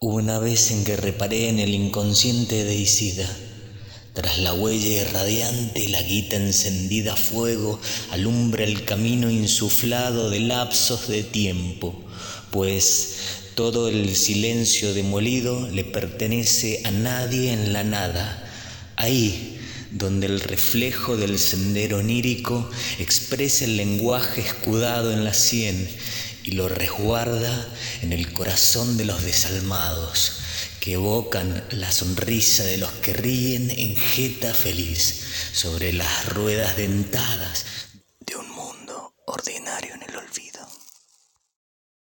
Una vez en que reparé en el inconsciente de Isida. Tras la huella irradiante, la guita encendida a fuego alumbra el camino insuflado de lapsos de tiempo, pues todo el silencio demolido le pertenece a nadie en la nada. Ahí, donde el reflejo del sendero onírico expresa el lenguaje escudado en la sien y lo resguarda en el corazón de los desalmados que evocan la sonrisa de los que ríen en jeta feliz sobre las ruedas dentadas